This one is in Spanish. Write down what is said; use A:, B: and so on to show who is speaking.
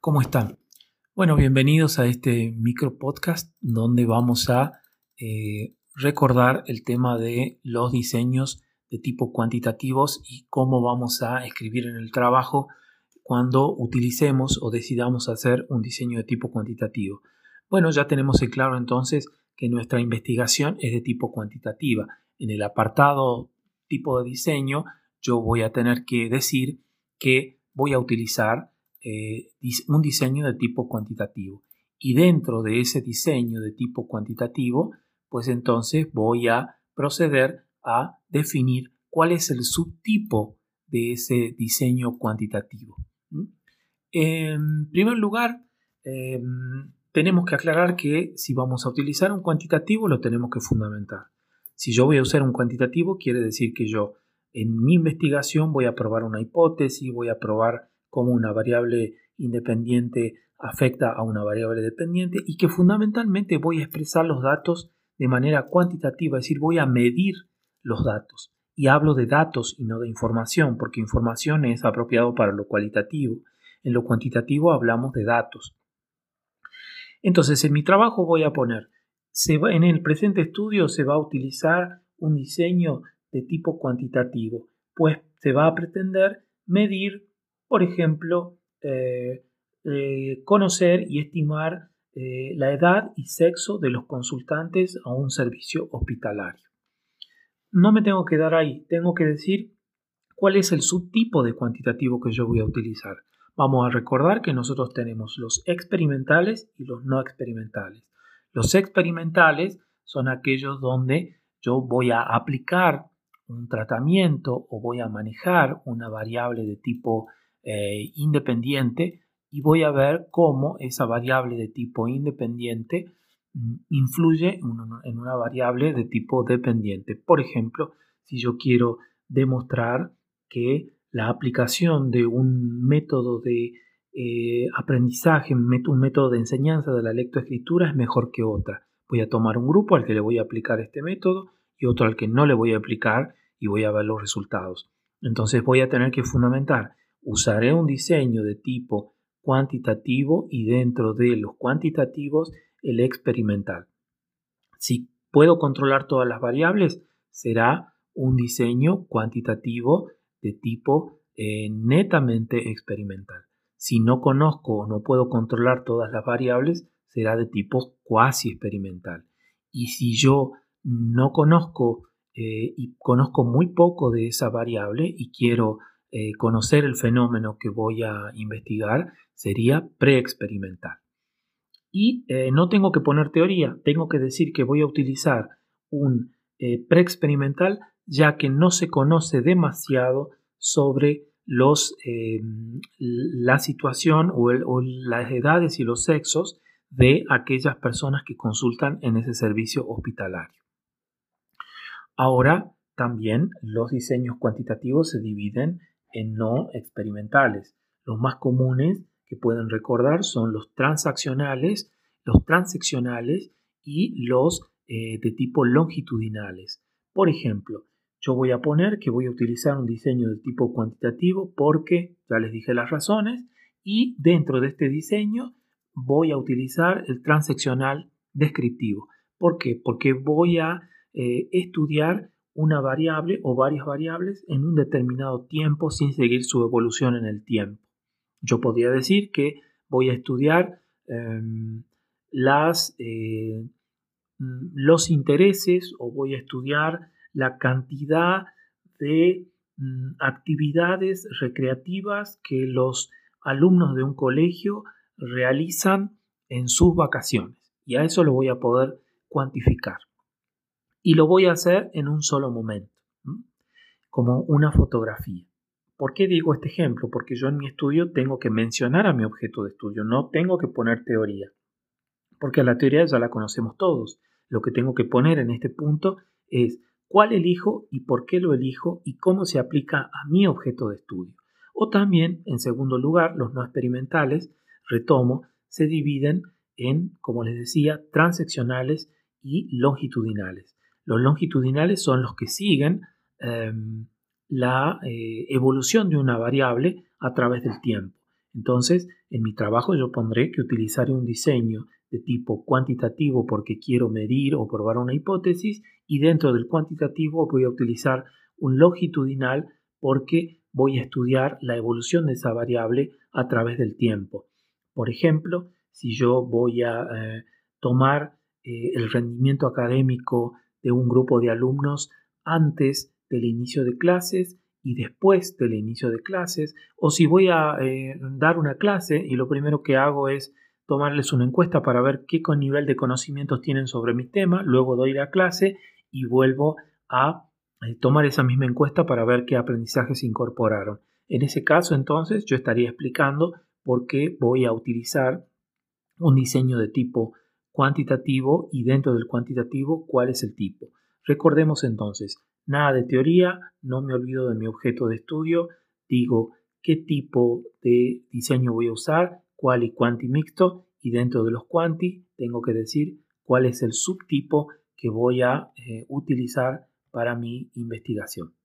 A: ¿Cómo están? Bueno, bienvenidos a este micro podcast donde vamos a eh, recordar el tema de los diseños de tipo cuantitativos y cómo vamos a escribir en el trabajo cuando utilicemos o decidamos hacer un diseño de tipo cuantitativo. Bueno, ya tenemos en claro entonces que nuestra investigación es de tipo cuantitativa. En el apartado tipo de diseño yo voy a tener que decir que voy a utilizar eh, un diseño de tipo cuantitativo. Y dentro de ese diseño de tipo cuantitativo, pues entonces voy a proceder a definir cuál es el subtipo de ese diseño cuantitativo. En primer lugar, em, tenemos que aclarar que si vamos a utilizar un cuantitativo lo tenemos que fundamentar. Si yo voy a usar un cuantitativo, quiere decir que yo en mi investigación voy a probar una hipótesis, voy a probar cómo una variable independiente afecta a una variable dependiente y que fundamentalmente voy a expresar los datos de manera cuantitativa, es decir, voy a medir los datos. Y hablo de datos y no de información, porque información es apropiado para lo cualitativo. En lo cuantitativo hablamos de datos. Entonces, en mi trabajo voy a poner, en el presente estudio se va a utilizar un diseño de tipo cuantitativo, pues se va a pretender medir, por ejemplo, eh, eh, conocer y estimar eh, la edad y sexo de los consultantes a un servicio hospitalario. No me tengo que dar ahí, tengo que decir cuál es el subtipo de cuantitativo que yo voy a utilizar. Vamos a recordar que nosotros tenemos los experimentales y los no experimentales. Los experimentales son aquellos donde yo voy a aplicar un tratamiento o voy a manejar una variable de tipo eh, independiente y voy a ver cómo esa variable de tipo independiente mm, influye en una variable de tipo dependiente. Por ejemplo, si yo quiero demostrar que la aplicación de un método de eh, aprendizaje, un método de enseñanza de la lectoescritura es mejor que otra. Voy a tomar un grupo al que le voy a aplicar este método y otro al que no le voy a aplicar y voy a ver los resultados. Entonces voy a tener que fundamentar. Usaré un diseño de tipo cuantitativo y dentro de los cuantitativos el experimental. Si puedo controlar todas las variables, será un diseño cuantitativo de tipo eh, netamente experimental. Si no conozco o no puedo controlar todas las variables, será de tipo cuasi experimental. Y si yo no conozco eh, y conozco muy poco de esa variable y quiero eh, conocer el fenómeno que voy a investigar, sería preexperimental. Y no tengo que poner teoría, tengo que decir que voy a utilizar un preexperimental ya que no se conoce demasiado sobre los, eh, la situación o, las edades y los sexos de aquellas personas que consultan en ese servicio hospitalario. Ahora también los diseños cuantitativos se dividen en no experimentales. Los más comunes que pueden recordar son los transaccionales, los transeccionales y los eh, de tipo longitudinales. Por ejemplo, yo voy a poner que voy a utilizar un diseño de tipo cuantitativo porque ya les dije las razones y dentro de este diseño voy a utilizar el transeccional descriptivo. ¿Por qué? Porque voy a eh, estudiar una variable o varias variables en un determinado tiempo sin seguir su evolución en el tiempo. Yo podría decir que voy a estudiar em, las, eh, mm, los intereses o voy a estudiar la cantidad de mm, actividades recreativas que los alumnos de un colegio realizan en sus vacaciones. Y a eso lo voy a poder cuantificar. Y lo voy a hacer en un solo momento, como una fotografía. ¿Por qué digo este ejemplo? Porque yo en mi estudio tengo que mencionar a mi objeto de estudio, no tengo que poner teoría. Porque la teoría ya la conocemos todos. Lo que tengo que poner en este punto es cuál elijo y por qué lo elijo y cómo se aplica a mi objeto de estudio. O también, en segundo lugar, los no experimentales, retomo, se dividen en, como les decía, transeccionales y longitudinales. Los longitudinales son los que siguen em, la eh, evolución de una variable a través del tiempo. Entonces, en mi trabajo yo pondré que utilizaré un diseño de tipo cuantitativo porque quiero medir o probar una hipótesis y dentro del cuantitativo voy a utilizar un longitudinal porque voy a estudiar la evolución de esa variable a través del tiempo. Por ejemplo, si yo voy a eh, tomar eh, el rendimiento académico de un grupo de alumnos antes del inicio de clases y después del inicio de clases, o si voy a eh, dar una clase y lo primero que hago es tomarles una encuesta para ver qué nivel de conocimientos tienen sobre mi tema, luego doy la clase y vuelvo a eh, tomar esa misma encuesta para ver qué aprendizajes incorporaron. En ese caso, entonces, yo estaría explicando por qué voy a utilizar un diseño de tipo cuantitativo y dentro del cuantitativo cuál es el tipo. Recordemos entonces, nada de teoría, no me olvido de mi objeto de estudio, digo qué tipo de diseño voy a usar, cuál y cuanti mixto y dentro de los cuanti tengo que decir cuál es el subtipo que voy a eh, utilizar para mi investigación.